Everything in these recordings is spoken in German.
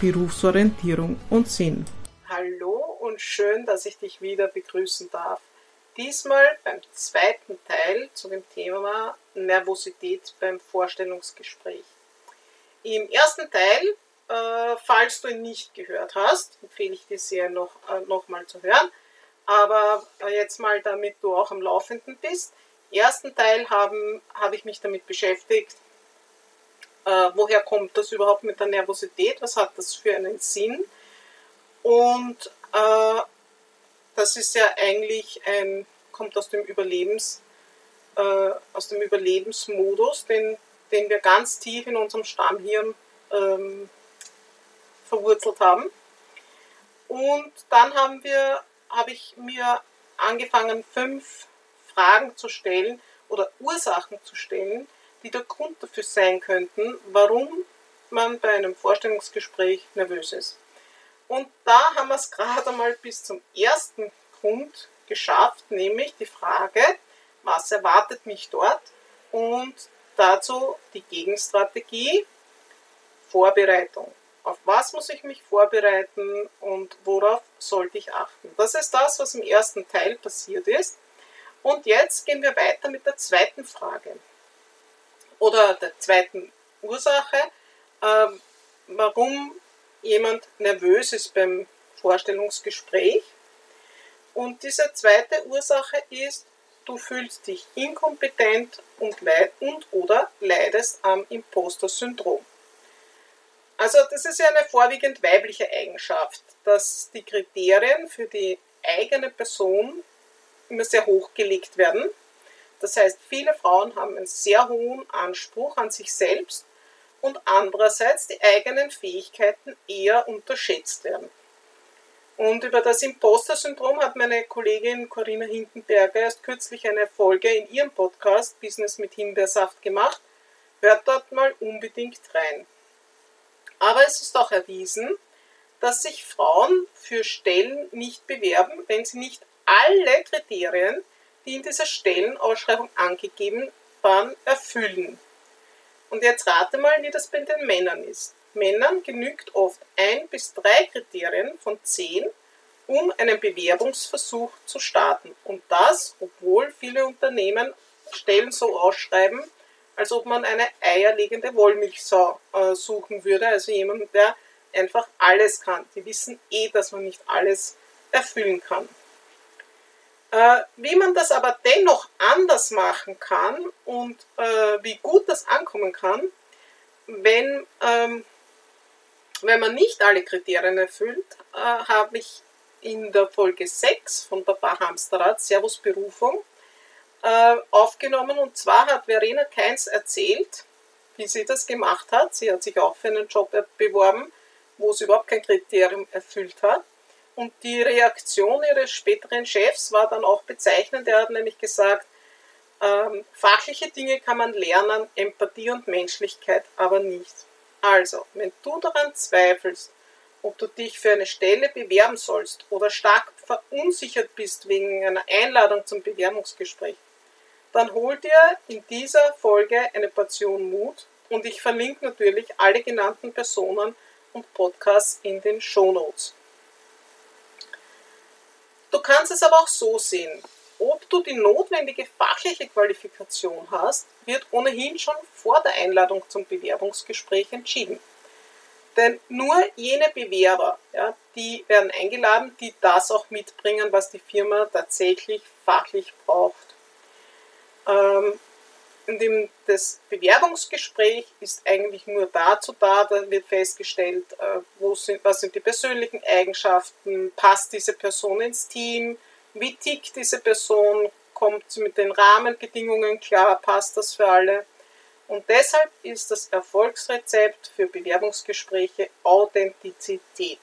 Berufsorientierung und Sinn. Hallo und schön, dass ich dich wieder begrüßen darf. Diesmal beim zweiten Teil zu dem Thema Nervosität beim Vorstellungsgespräch. Im ersten Teil, äh, falls du ihn nicht gehört hast, empfehle ich dir sehr noch, äh, noch mal zu hören. Aber äh, jetzt mal, damit du auch am Laufenden bist. Im ersten Teil habe hab ich mich damit beschäftigt, äh, woher kommt das überhaupt mit der Nervosität, was hat das für einen Sinn. Und äh, das ist ja eigentlich ein, kommt aus dem Überlebens, äh, aus dem Überlebensmodus, den, den wir ganz tief in unserem Stammhirn ähm, verwurzelt haben. Und dann haben wir, habe ich mir angefangen, fünf Fragen zu stellen oder Ursachen zu stellen, die der Grund dafür sein könnten, warum man bei einem Vorstellungsgespräch nervös ist. Und da haben wir es gerade einmal bis zum ersten Grund geschafft, nämlich die Frage, was erwartet mich dort und dazu die Gegenstrategie, Vorbereitung. Auf was muss ich mich vorbereiten und worauf sollte ich achten? Das ist das, was im ersten Teil passiert ist. Und jetzt gehen wir weiter mit der zweiten Frage oder der zweiten Ursache, äh, warum jemand nervös ist beim Vorstellungsgespräch. Und diese zweite Ursache ist, du fühlst dich inkompetent und, leid und oder leidest am Imposter-Syndrom. Also das ist ja eine vorwiegend weibliche Eigenschaft, dass die Kriterien für die eigene Person immer sehr hoch gelegt werden das heißt, viele Frauen haben einen sehr hohen Anspruch an sich selbst und andererseits die eigenen Fähigkeiten eher unterschätzt werden. Und über das Imposter-Syndrom hat meine Kollegin Corinna Hindenberger erst kürzlich eine Folge in ihrem Podcast Business mit Himbeersaft gemacht. Hört dort mal unbedingt rein. Aber es ist auch erwiesen, dass sich Frauen für Stellen nicht bewerben, wenn sie nicht alle Kriterien die in dieser Stellenausschreibung angegeben waren, erfüllen. Und jetzt rate mal, wie das bei den Männern ist. Männern genügt oft ein bis drei Kriterien von zehn, um einen Bewerbungsversuch zu starten. Und das, obwohl viele Unternehmen Stellen so ausschreiben, als ob man eine eierlegende Wollmilchsau äh, suchen würde, also jemand, der einfach alles kann. Die wissen eh, dass man nicht alles erfüllen kann. Äh, wie man das aber dennoch anders machen kann und äh, wie gut das ankommen kann, wenn, ähm, wenn man nicht alle Kriterien erfüllt, äh, habe ich in der Folge 6 von Papa Hamsterrad, Servus Berufung, äh, aufgenommen. Und zwar hat Verena Keins erzählt, wie sie das gemacht hat. Sie hat sich auch für einen Job beworben, wo sie überhaupt kein Kriterium erfüllt hat. Und die Reaktion ihres späteren Chefs war dann auch bezeichnend. Er hat nämlich gesagt, ähm, fachliche Dinge kann man lernen, Empathie und Menschlichkeit aber nicht. Also, wenn du daran zweifelst, ob du dich für eine Stelle bewerben sollst oder stark verunsichert bist wegen einer Einladung zum Bewerbungsgespräch, dann hol dir in dieser Folge eine Portion Mut und ich verlinke natürlich alle genannten Personen und Podcasts in den Show Notes. Du kannst es aber auch so sehen. Ob du die notwendige fachliche Qualifikation hast, wird ohnehin schon vor der Einladung zum Bewerbungsgespräch entschieden. Denn nur jene Bewerber, ja, die werden eingeladen, die das auch mitbringen, was die Firma tatsächlich fachlich braucht. Ähm, in dem, das Bewerbungsgespräch ist eigentlich nur dazu da, da wird festgestellt, äh, wo sind, was sind die persönlichen Eigenschaften, passt diese Person ins Team, wie tickt diese Person, kommt sie mit den Rahmenbedingungen klar, passt das für alle. Und deshalb ist das Erfolgsrezept für Bewerbungsgespräche Authentizität.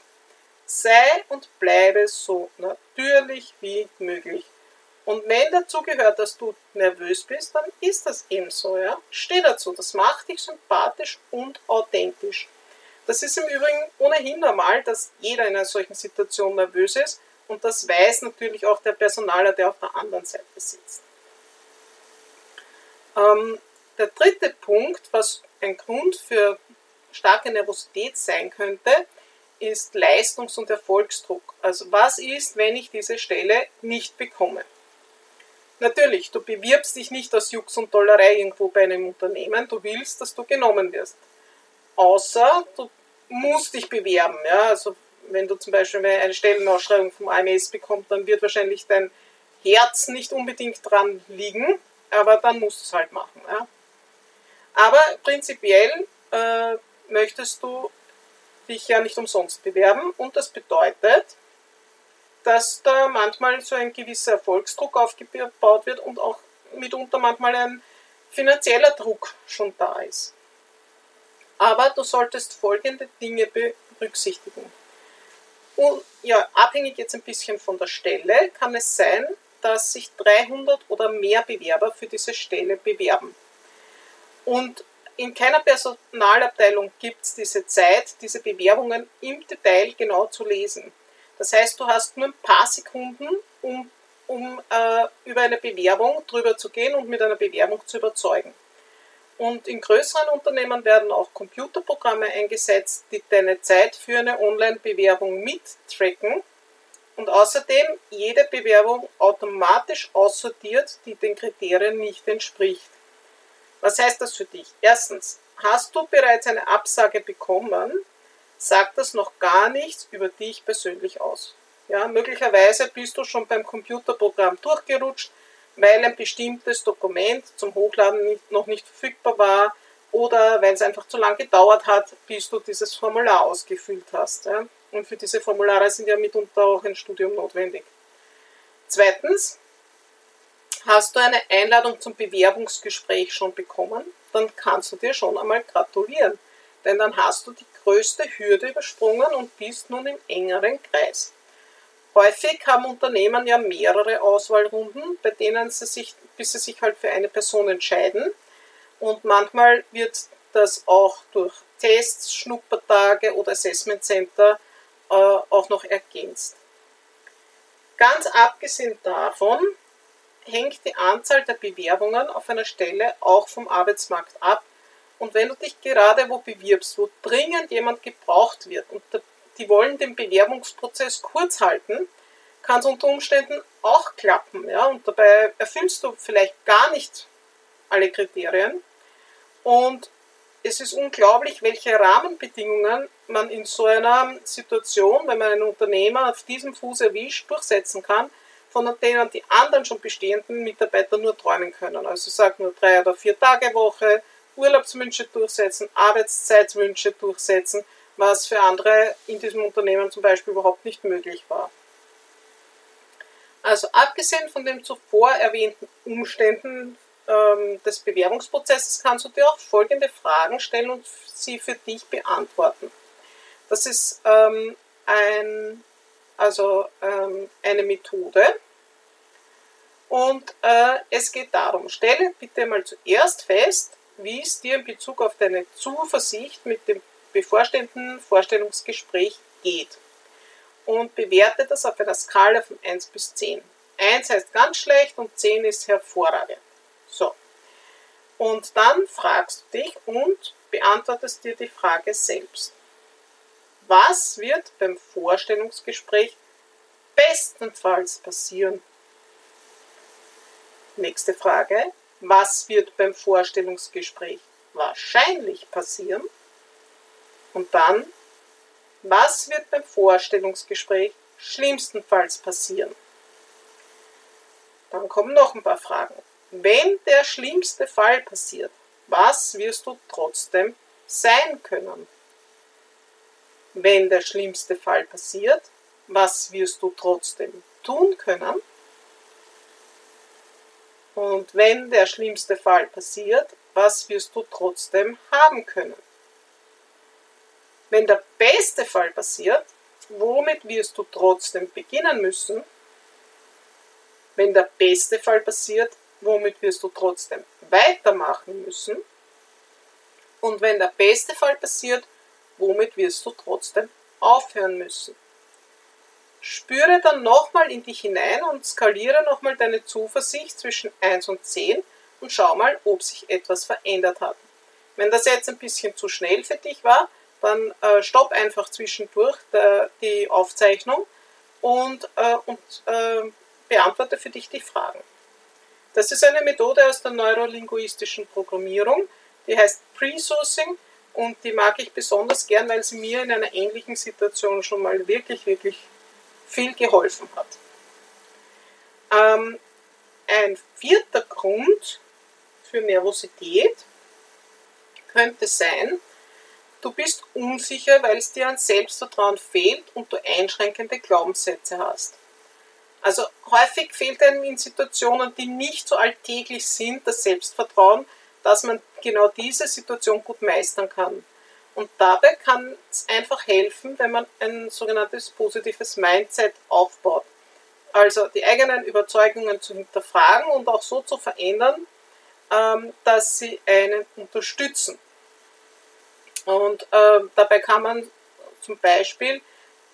Sei und bleibe so natürlich wie möglich. Und wenn dazu gehört, dass du nervös bist, dann ist das eben so, ja. Steh dazu, das macht dich sympathisch und authentisch. Das ist im Übrigen ohnehin normal, dass jeder in einer solchen Situation nervös ist und das weiß natürlich auch der Personaler, der auf der anderen Seite sitzt. Ähm, der dritte Punkt, was ein Grund für starke Nervosität sein könnte, ist Leistungs- und Erfolgsdruck. Also was ist, wenn ich diese Stelle nicht bekomme? Natürlich, du bewirbst dich nicht aus Jux und Dollerei irgendwo bei einem Unternehmen, du willst, dass du genommen wirst. Außer du musst dich bewerben. Ja? Also wenn du zum Beispiel eine Stellenausschreibung vom AMS bekommst, dann wird wahrscheinlich dein Herz nicht unbedingt dran liegen, aber dann musst du es halt machen. Ja? Aber prinzipiell äh, möchtest du dich ja nicht umsonst bewerben und das bedeutet, dass da manchmal so ein gewisser Erfolgsdruck aufgebaut wird und auch mitunter manchmal ein finanzieller Druck schon da ist. Aber du solltest folgende Dinge berücksichtigen. Und ja, abhängig jetzt ein bisschen von der Stelle kann es sein, dass sich 300 oder mehr Bewerber für diese Stelle bewerben. Und in keiner Personalabteilung gibt es diese Zeit, diese Bewerbungen im Detail genau zu lesen. Das heißt, du hast nur ein paar Sekunden, um, um äh, über eine Bewerbung drüber zu gehen und mit einer Bewerbung zu überzeugen. Und in größeren Unternehmen werden auch Computerprogramme eingesetzt, die deine Zeit für eine Online-Bewerbung mittracken und außerdem jede Bewerbung automatisch aussortiert, die den Kriterien nicht entspricht. Was heißt das für dich? Erstens, hast du bereits eine Absage bekommen, sagt das noch gar nichts über dich persönlich aus. Ja, möglicherweise bist du schon beim Computerprogramm durchgerutscht, weil ein bestimmtes Dokument zum Hochladen nicht, noch nicht verfügbar war oder weil es einfach zu lange gedauert hat, bis du dieses Formular ausgefüllt hast. Ja. Und für diese Formulare sind ja mitunter auch ein Studium notwendig. Zweitens, hast du eine Einladung zum Bewerbungsgespräch schon bekommen, dann kannst du dir schon einmal gratulieren. Denn dann hast du die größte Hürde übersprungen und bist nun im engeren Kreis. Häufig haben Unternehmen ja mehrere Auswahlrunden, bei denen sie sich, bis sie sich halt für eine Person entscheiden. Und manchmal wird das auch durch Tests, Schnuppertage oder Assessment Center äh, auch noch ergänzt. Ganz abgesehen davon hängt die Anzahl der Bewerbungen auf einer Stelle auch vom Arbeitsmarkt ab und wenn du dich gerade wo bewirbst, wo dringend jemand gebraucht wird und die wollen den Bewerbungsprozess kurz halten, kann es unter Umständen auch klappen. Ja? Und dabei erfüllst du vielleicht gar nicht alle Kriterien. Und es ist unglaublich, welche Rahmenbedingungen man in so einer Situation, wenn man einen Unternehmer auf diesem Fuß erwischt, durchsetzen kann, von denen die anderen schon bestehenden Mitarbeiter nur träumen können. Also sage nur drei oder vier Tage Woche, Urlaubswünsche durchsetzen, Arbeitszeitwünsche durchsetzen, was für andere in diesem Unternehmen zum Beispiel überhaupt nicht möglich war. Also abgesehen von den zuvor erwähnten Umständen ähm, des Bewerbungsprozesses kannst du dir auch folgende Fragen stellen und sie für dich beantworten. Das ist ähm, ein, also, ähm, eine Methode. Und äh, es geht darum, stelle bitte mal zuerst fest, wie es dir in Bezug auf deine Zuversicht mit dem bevorstehenden Vorstellungsgespräch geht. Und bewerte das auf einer Skala von 1 bis 10. 1 heißt ganz schlecht und 10 ist hervorragend. So. Und dann fragst du dich und beantwortest dir die Frage selbst. Was wird beim Vorstellungsgespräch bestenfalls passieren? Nächste Frage was wird beim Vorstellungsgespräch wahrscheinlich passieren und dann, was wird beim Vorstellungsgespräch schlimmstenfalls passieren. Dann kommen noch ein paar Fragen. Wenn der schlimmste Fall passiert, was wirst du trotzdem sein können? Wenn der schlimmste Fall passiert, was wirst du trotzdem tun können? Und wenn der schlimmste Fall passiert, was wirst du trotzdem haben können? Wenn der beste Fall passiert, womit wirst du trotzdem beginnen müssen? Wenn der beste Fall passiert, womit wirst du trotzdem weitermachen müssen? Und wenn der beste Fall passiert, womit wirst du trotzdem aufhören müssen? Spüre dann nochmal in dich hinein und skaliere nochmal deine Zuversicht zwischen 1 und 10 und schau mal, ob sich etwas verändert hat. Wenn das jetzt ein bisschen zu schnell für dich war, dann äh, stopp einfach zwischendurch der, die Aufzeichnung und, äh, und äh, beantworte für dich die Fragen. Das ist eine Methode aus der neurolinguistischen Programmierung, die heißt Pre-Sourcing und die mag ich besonders gern, weil sie mir in einer ähnlichen Situation schon mal wirklich, wirklich viel geholfen hat. Ähm, ein vierter Grund für Nervosität könnte sein, du bist unsicher, weil es dir an Selbstvertrauen fehlt und du einschränkende Glaubenssätze hast. Also häufig fehlt einem in Situationen, die nicht so alltäglich sind, das Selbstvertrauen, dass man genau diese Situation gut meistern kann. Und dabei kann es einfach helfen, wenn man ein sogenanntes positives Mindset aufbaut. Also die eigenen Überzeugungen zu hinterfragen und auch so zu verändern, ähm, dass sie einen unterstützen. Und äh, dabei kann man zum Beispiel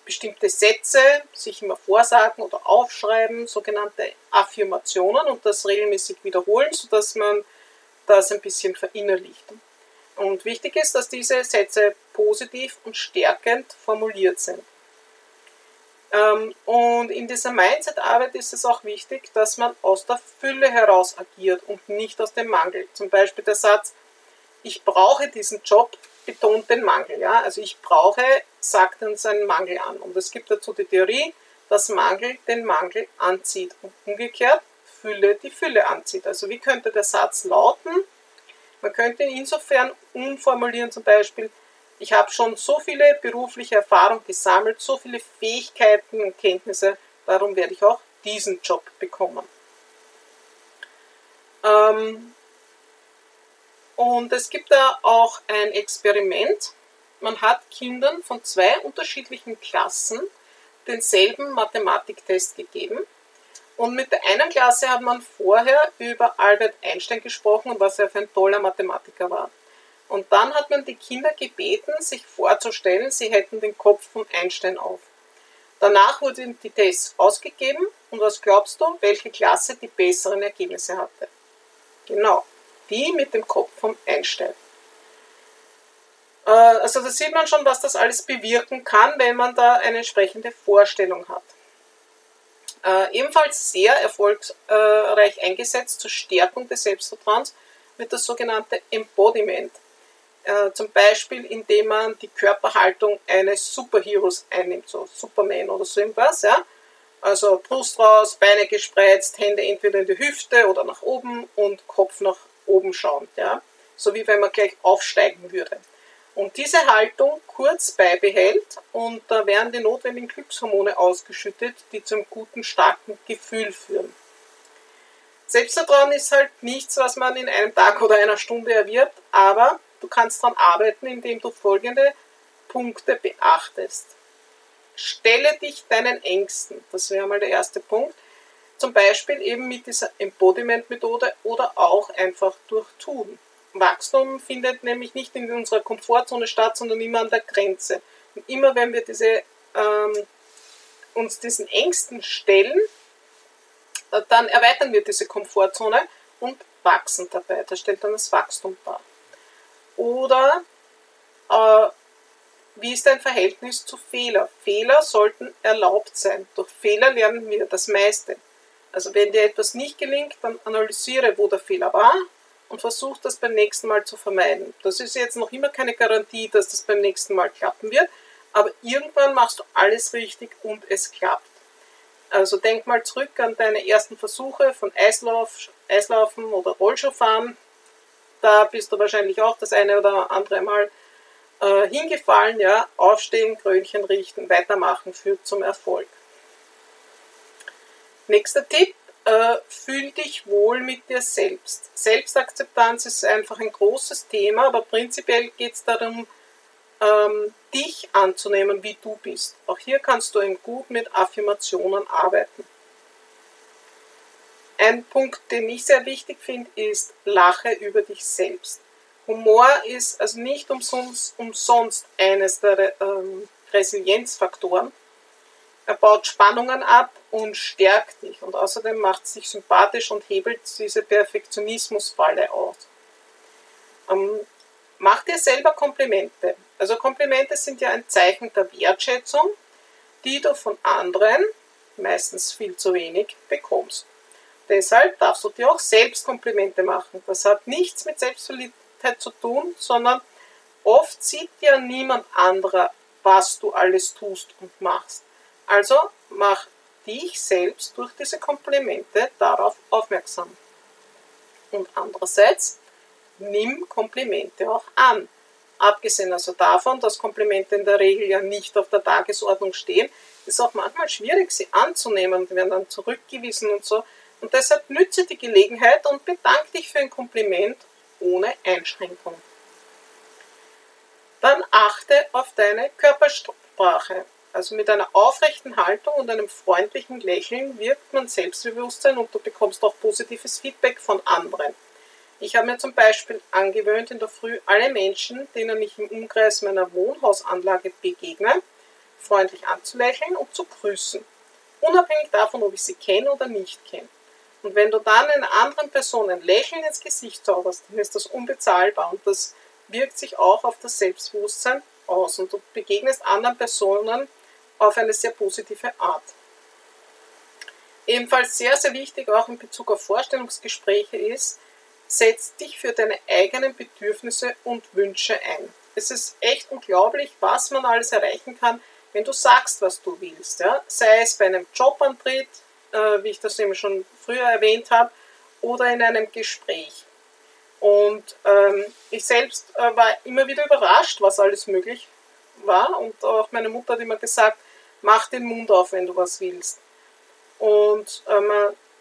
bestimmte Sätze sich immer vorsagen oder aufschreiben, sogenannte Affirmationen und das regelmäßig wiederholen, sodass man das ein bisschen verinnerlicht. Und wichtig ist, dass diese Sätze positiv und stärkend formuliert sind. Ähm, und in dieser Mindset-Arbeit ist es auch wichtig, dass man aus der Fülle heraus agiert und nicht aus dem Mangel. Zum Beispiel der Satz, ich brauche diesen Job, betont den Mangel. Ja? Also ich brauche, sagt uns einen Mangel an. Und es gibt dazu die Theorie, dass Mangel den Mangel anzieht und umgekehrt Fülle die Fülle anzieht. Also wie könnte der Satz lauten? Man könnte ihn insofern umformulieren, zum Beispiel, ich habe schon so viele berufliche Erfahrungen gesammelt, so viele Fähigkeiten und Kenntnisse, darum werde ich auch diesen Job bekommen. Ähm, und es gibt da auch ein Experiment. Man hat Kindern von zwei unterschiedlichen Klassen denselben Mathematiktest gegeben. Und mit der einen Klasse hat man vorher über Albert Einstein gesprochen und was er für ein toller Mathematiker war. Und dann hat man die Kinder gebeten, sich vorzustellen, sie hätten den Kopf von Einstein auf. Danach wurden die Tests ausgegeben und was glaubst du, welche Klasse die besseren Ergebnisse hatte? Genau, die mit dem Kopf von Einstein. Äh, also da sieht man schon, was das alles bewirken kann, wenn man da eine entsprechende Vorstellung hat. Äh, ebenfalls sehr erfolgreich eingesetzt zur Stärkung des Selbstvertrauens wird das sogenannte Embodiment. Äh, zum Beispiel, indem man die Körperhaltung eines Superheroes einnimmt, so Superman oder so irgendwas. Ja? Also Brust raus, Beine gespreizt, Hände entweder in die Hüfte oder nach oben und Kopf nach oben schauend. Ja? So wie wenn man gleich aufsteigen würde. Und diese Haltung kurz beibehält und da werden die notwendigen Glückshormone ausgeschüttet, die zum guten, starken Gefühl führen. Selbstvertrauen ist halt nichts, was man in einem Tag oder einer Stunde erwirbt, aber du kannst daran arbeiten, indem du folgende Punkte beachtest. Stelle dich deinen Ängsten, das wäre mal der erste Punkt, zum Beispiel eben mit dieser Embodiment-Methode oder auch einfach durch Tun. Wachstum findet nämlich nicht in unserer Komfortzone statt, sondern immer an der Grenze. Und immer wenn wir diese, ähm, uns diesen Ängsten stellen, äh, dann erweitern wir diese Komfortzone und wachsen dabei. Das stellt dann das Wachstum dar. Oder äh, wie ist dein Verhältnis zu Fehler? Fehler sollten erlaubt sein. Durch Fehler lernen wir das meiste. Also wenn dir etwas nicht gelingt, dann analysiere, wo der Fehler war und versuch das beim nächsten Mal zu vermeiden. Das ist jetzt noch immer keine Garantie, dass das beim nächsten Mal klappen wird, aber irgendwann machst du alles richtig und es klappt. Also denk mal zurück an deine ersten Versuche von Eislauf, Eislaufen oder Rollschuhfahren. Da bist du wahrscheinlich auch das eine oder andere Mal äh, hingefallen. Ja? Aufstehen, Krönchen richten, weitermachen führt zum Erfolg. Nächster Tipp, äh, fühl dich wohl mit dir selbst. Selbstakzeptanz ist einfach ein großes Thema, aber prinzipiell geht es darum, ähm, dich anzunehmen, wie du bist. Auch hier kannst du eben gut mit Affirmationen arbeiten. Ein Punkt, den ich sehr wichtig finde, ist, lache über dich selbst. Humor ist also nicht umsonst, umsonst eines der ähm, Resilienzfaktoren. Er baut Spannungen ab und stärkt dich und außerdem macht es dich sympathisch und hebelt diese Perfektionismusfalle aus. Ähm, mach dir selber Komplimente. Also Komplimente sind ja ein Zeichen der Wertschätzung, die du von anderen, meistens viel zu wenig, bekommst. Deshalb darfst du dir auch selbst Komplimente machen. Das hat nichts mit Selbstverliebtheit zu tun, sondern oft sieht ja niemand anderer, was du alles tust und machst. Also mach dich selbst durch diese Komplimente darauf aufmerksam. Und andererseits, nimm Komplimente auch an. Abgesehen also davon, dass Komplimente in der Regel ja nicht auf der Tagesordnung stehen, ist auch manchmal schwierig, sie anzunehmen. Die werden dann zurückgewiesen und so. Und deshalb nütze die Gelegenheit und bedanke dich für ein Kompliment ohne Einschränkung. Dann achte auf deine Körpersprache. Also mit einer aufrechten Haltung und einem freundlichen Lächeln wirkt man Selbstbewusstsein und du bekommst auch positives Feedback von anderen. Ich habe mir zum Beispiel angewöhnt, in der Früh alle Menschen, denen ich im Umkreis meiner Wohnhausanlage begegne, freundlich anzulächeln und zu grüßen. Unabhängig davon, ob ich sie kenne oder nicht kenne. Und wenn du dann einer anderen Person ein Lächeln ins Gesicht zauberst, dann ist das unbezahlbar und das wirkt sich auch auf das Selbstbewusstsein aus und du begegnest anderen Personen auf eine sehr positive Art. Ebenfalls sehr, sehr wichtig auch in Bezug auf Vorstellungsgespräche ist, setz dich für deine eigenen Bedürfnisse und Wünsche ein. Es ist echt unglaublich, was man alles erreichen kann, wenn du sagst, was du willst. Ja? Sei es bei einem Jobantritt, äh, wie ich das eben schon früher erwähnt habe, oder in einem Gespräch. Und ähm, ich selbst äh, war immer wieder überrascht, was alles möglich war. Und auch meine Mutter hat immer gesagt, mach den Mund auf, wenn du was willst. Und ähm,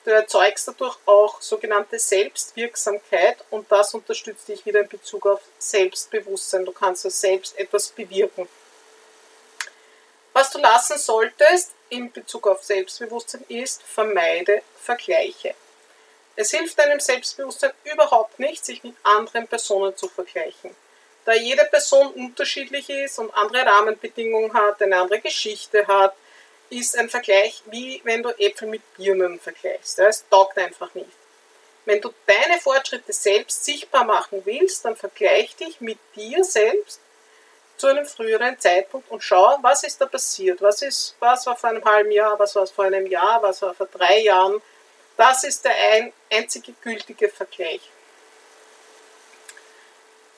du erzeugst dadurch auch sogenannte Selbstwirksamkeit und das unterstützt dich wieder in Bezug auf Selbstbewusstsein. Du kannst ja selbst etwas bewirken. Was du lassen solltest in Bezug auf Selbstbewusstsein ist, vermeide Vergleiche. Es hilft deinem Selbstbewusstsein überhaupt nicht, sich mit anderen Personen zu vergleichen. Da jede Person unterschiedlich ist und andere Rahmenbedingungen hat, eine andere Geschichte hat, ist ein Vergleich wie wenn du Äpfel mit Birnen vergleichst. Es taugt einfach nicht. Wenn du deine Fortschritte selbst sichtbar machen willst, dann vergleich dich mit dir selbst zu einem früheren Zeitpunkt und schau, was ist da passiert, was, ist, was war vor einem halben Jahr, was war vor einem Jahr, was war vor drei Jahren. Das ist der ein, einzige gültige Vergleich.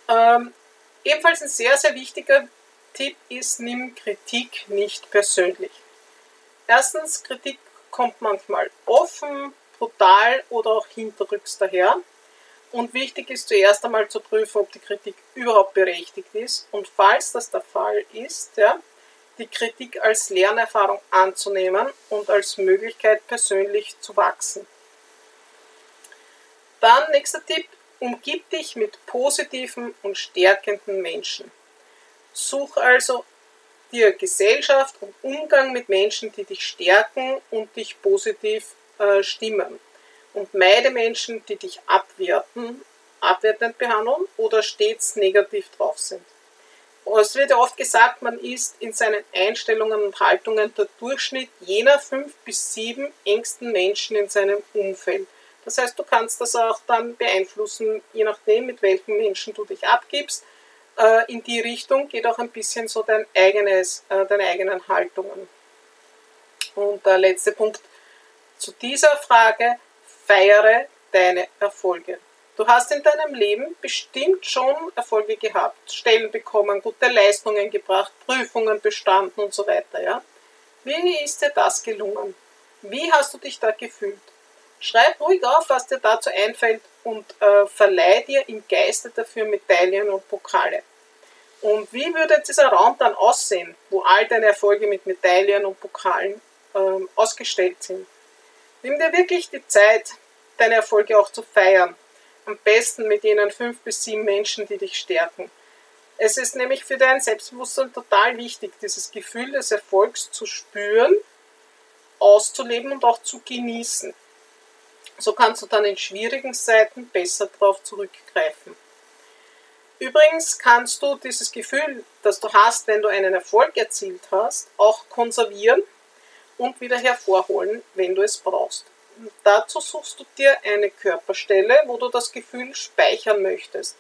Ähm, ebenfalls ein sehr, sehr wichtiger Tipp ist, nimm Kritik nicht persönlich. Erstens, Kritik kommt manchmal offen, brutal oder auch hinterrücks daher. Und wichtig ist zuerst einmal zu prüfen, ob die Kritik überhaupt berechtigt ist. Und falls das der Fall ist, ja, die Kritik als Lernerfahrung anzunehmen und als Möglichkeit persönlich zu wachsen. Dann nächster Tipp, umgib dich mit positiven und stärkenden Menschen. Such also dir Gesellschaft und Umgang mit Menschen, die dich stärken und dich positiv äh, stimmen und meide Menschen, die dich abwerten, abwertend behandeln oder stets negativ drauf sind. Es wird ja oft gesagt, man ist in seinen Einstellungen und Haltungen der Durchschnitt jener fünf bis sieben engsten Menschen in seinem Umfeld. Das heißt, du kannst das auch dann beeinflussen, je nachdem, mit welchen Menschen du dich abgibst. Äh, in die Richtung geht auch ein bisschen so dein eigenes, äh, deine eigenen Haltungen. Und der letzte Punkt zu dieser Frage, feiere deine Erfolge. Du hast in deinem Leben bestimmt schon Erfolge gehabt, Stellen bekommen, gute Leistungen gebracht, Prüfungen bestanden und so weiter. Ja? Wie ist dir das gelungen? Wie hast du dich da gefühlt? Schreib ruhig auf, was dir dazu einfällt und äh, verleih dir im Geiste dafür Medaillen und Pokale. Und wie würde dieser Raum dann aussehen, wo all deine Erfolge mit Medaillen und Pokalen äh, ausgestellt sind? Nimm dir wirklich die Zeit, deine Erfolge auch zu feiern. Am besten mit jenen fünf bis sieben Menschen, die dich stärken. Es ist nämlich für dein Selbstbewusstsein total wichtig, dieses Gefühl des Erfolgs zu spüren, auszuleben und auch zu genießen. So kannst du dann in schwierigen Zeiten besser darauf zurückgreifen. Übrigens kannst du dieses Gefühl, das du hast, wenn du einen Erfolg erzielt hast, auch konservieren und wieder hervorholen, wenn du es brauchst. dazu suchst du dir eine Körperstelle, wo du das Gefühl speichern möchtest.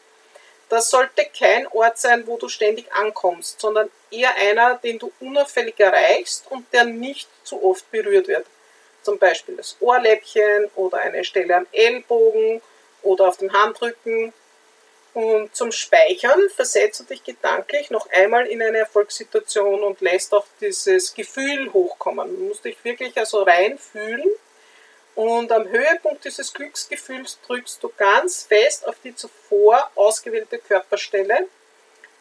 Das sollte kein Ort sein, wo du ständig ankommst, sondern eher einer, den du unauffällig erreichst und der nicht zu oft berührt wird. Zum Beispiel das Ohrläppchen oder eine Stelle am Ellbogen oder auf dem Handrücken und zum Speichern versetzt du dich gedanklich noch einmal in eine Erfolgssituation und lässt auch dieses Gefühl hochkommen. Du musst dich wirklich also reinfühlen und am Höhepunkt dieses Glücksgefühls drückst du ganz fest auf die zuvor ausgewählte Körperstelle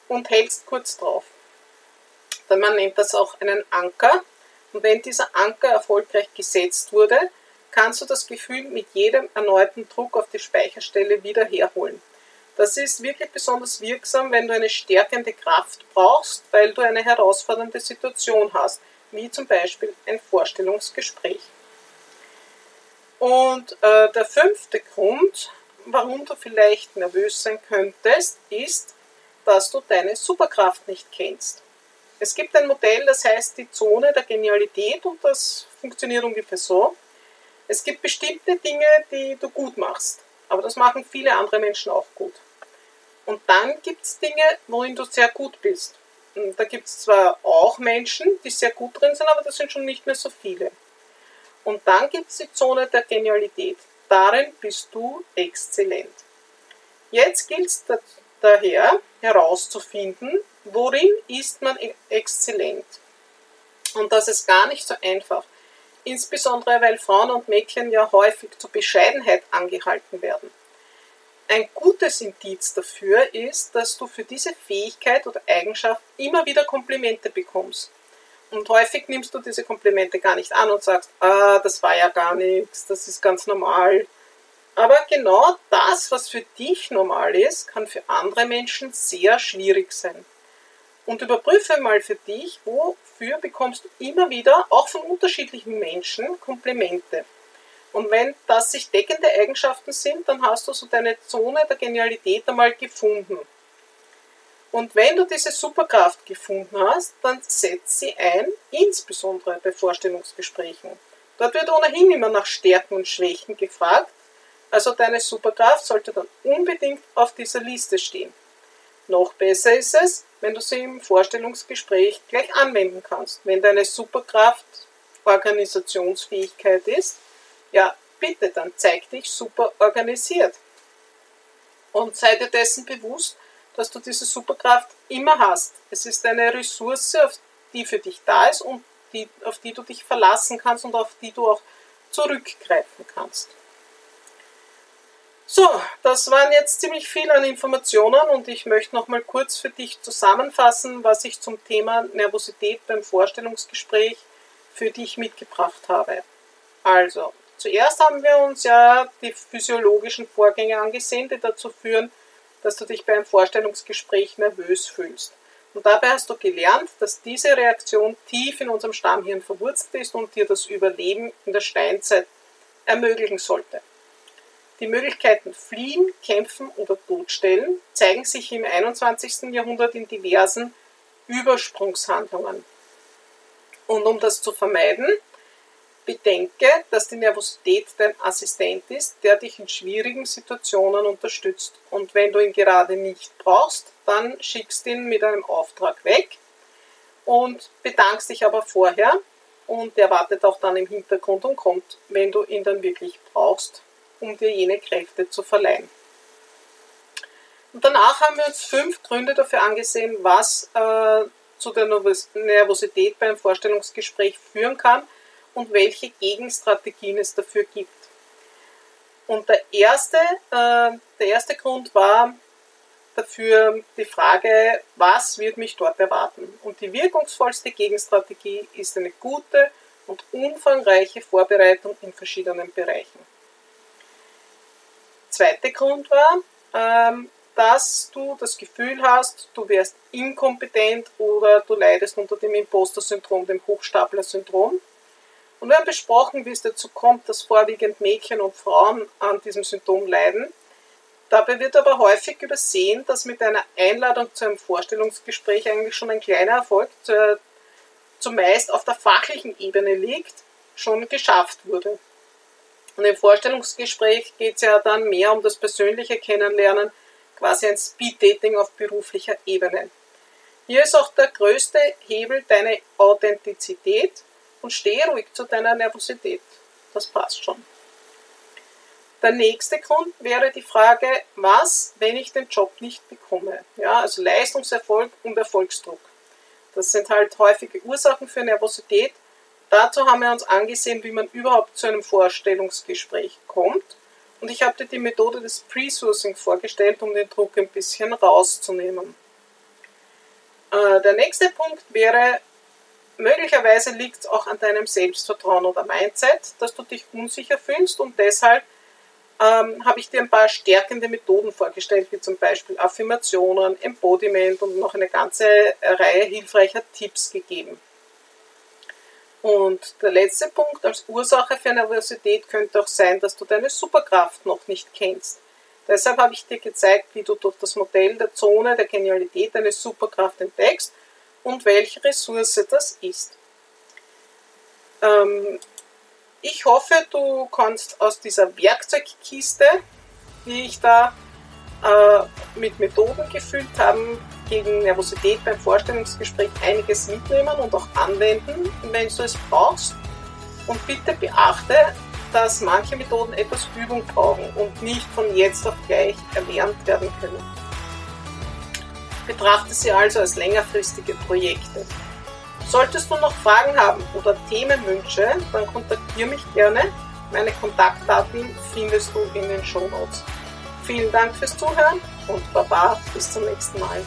und hältst kurz drauf. Man nennt das auch einen Anker. Und wenn dieser Anker erfolgreich gesetzt wurde, kannst du das Gefühl mit jedem erneuten Druck auf die Speicherstelle wieder herholen. Das ist wirklich besonders wirksam, wenn du eine stärkende Kraft brauchst, weil du eine herausfordernde Situation hast, wie zum Beispiel ein Vorstellungsgespräch. Und äh, der fünfte Grund, warum du vielleicht nervös sein könntest, ist, dass du deine Superkraft nicht kennst. Es gibt ein Modell, das heißt die Zone der Genialität und das funktioniert ungefähr so. Es gibt bestimmte Dinge, die du gut machst, aber das machen viele andere Menschen auch gut. Und dann gibt es Dinge, worin du sehr gut bist. Und da gibt es zwar auch Menschen, die sehr gut drin sind, aber das sind schon nicht mehr so viele. Und dann gibt es die Zone der Genialität. Darin bist du exzellent. Jetzt gilt es daher herauszufinden, worin ist man e-, exzellent. Und das ist gar nicht so einfach. Insbesondere weil Frauen und Mädchen ja häufig zur Bescheidenheit angehalten werden. Ein gutes Indiz dafür ist, dass du für diese Fähigkeit oder Eigenschaft immer wieder Komplimente bekommst. Und häufig nimmst du diese Komplimente gar nicht an und sagst, ah, das war ja gar nichts, das ist ganz normal. Aber genau das, was für dich normal ist, kann für andere Menschen sehr schwierig sein. Und überprüfe mal für dich, wofür bekommst du immer wieder, auch von unterschiedlichen Menschen, Komplimente. Und wenn das sich deckende Eigenschaften sind, dann hast du so deine Zone der Genialität einmal gefunden. Und wenn du diese Superkraft gefunden hast, dann setz sie ein, insbesondere bei Vorstellungsgesprächen. Dort wird ohnehin immer nach Stärken und Schwächen gefragt, also deine Superkraft sollte dann unbedingt auf dieser Liste stehen. Noch besser ist es, wenn du sie im Vorstellungsgespräch gleich anwenden kannst. Wenn deine Superkraft Organisationsfähigkeit ist, ja, bitte, dann zeig dich super organisiert. Und sei dir dessen bewusst, dass du diese Superkraft immer hast. Es ist eine Ressource, die für dich da ist und die, auf die du dich verlassen kannst und auf die du auch zurückgreifen kannst. So, das waren jetzt ziemlich viel an Informationen und ich möchte noch mal kurz für dich zusammenfassen, was ich zum Thema Nervosität beim Vorstellungsgespräch für dich mitgebracht habe. Also, Zuerst haben wir uns ja die physiologischen Vorgänge angesehen, die dazu führen, dass du dich bei einem Vorstellungsgespräch nervös fühlst. Und dabei hast du gelernt, dass diese Reaktion tief in unserem Stammhirn verwurzelt ist und dir das Überleben in der Steinzeit ermöglichen sollte. Die Möglichkeiten fliehen, kämpfen oder totstellen zeigen sich im 21. Jahrhundert in diversen Übersprungshandlungen. Und um das zu vermeiden, Bedenke, dass die Nervosität dein Assistent ist, der dich in schwierigen Situationen unterstützt. Und wenn du ihn gerade nicht brauchst, dann schickst ihn mit einem Auftrag weg und bedankst dich aber vorher und er wartet auch dann im Hintergrund und kommt, wenn du ihn dann wirklich brauchst, um dir jene Kräfte zu verleihen. Und danach haben wir uns fünf Gründe dafür angesehen, was äh, zu der Nervosität beim Vorstellungsgespräch führen kann und welche Gegenstrategien es dafür gibt. Und der erste, äh, der erste Grund war dafür die Frage, was wird mich dort erwarten? Und die wirkungsvollste Gegenstrategie ist eine gute, und umfangreiche Vorbereitung in verschiedenen Bereichen. Zweiter Grund war, ähm, dass du das Gefühl hast, du wärst inkompetent oder du leidest unter dem Imposter-Syndrom, dem Hochstapler-Syndrom. Und wir haben besprochen, wie es dazu kommt, dass vorwiegend Mädchen und Frauen an diesem Symptom leiden. Dabei wird aber häufig übersehen, dass mit einer Einladung zu einem Vorstellungsgespräch eigentlich schon ein kleiner Erfolg, zumeist auf der fachlichen Ebene liegt, schon geschafft wurde. Und im Vorstellungsgespräch geht es ja dann mehr um das persönliche Kennenlernen, quasi ein Speed-Dating auf beruflicher Ebene. Hier ist auch der größte Hebel deine Authentizität und stehe ruhig zu deiner Nervosität. Das passt schon. Der nächste Grund wäre die Frage, was, wenn ich den Job nicht bekomme? Ja, also Leistungserfolg und Erfolgsdruck. Das sind halt häufige Ursachen für Nervosität. Dazu haben wir uns angesehen, wie man überhaupt zu einem Vorstellungsgespräch kommt und ich habe dir die Methode des Pre-Sourcing vorgestellt, um den Druck ein bisschen rauszunehmen. Äh, der nächste Punkt wäre, möglicherweise liegt es auch an deinem Selbstvertrauen oder Mindset, dass du dich unsicher fühlst und deshalb ähm, habe ich dir ein paar stärkende Methoden vorgestellt, wie zum Beispiel Affirmationen, Embodiment und noch eine ganze Reihe hilfreicher Tipps gegeben. Und der letzte Punkt als Ursache für Nervosität könnte auch sein, dass du deine Superkraft noch nicht kennst. Deshalb habe ich dir gezeigt, wie du durch das Modell der Zone der Genialität deine Superkraft entdeckst und welche Ressource das ist. Ähm, ich hoffe, du kannst aus dieser Werkzeugkiste, die ich da äh, mit Methoden gefüllt habe, gegen Nervosität beim Vorstellungsgespräch einiges mitnehmen und auch anwenden, wenn du es brauchst. Und bitte beachte, dass manche Methoden etwas Übung brauchen und nicht von jetzt auf gleich erlernt werden können. Betrachte sie also als längerfristige Projekte. Solltest du noch Fragen haben oder Themenwünsche, dann kontaktiere mich gerne. Meine Kontaktdaten findest du in den Show Notes. Vielen Dank fürs Zuhören und Baba bis zum nächsten Mal.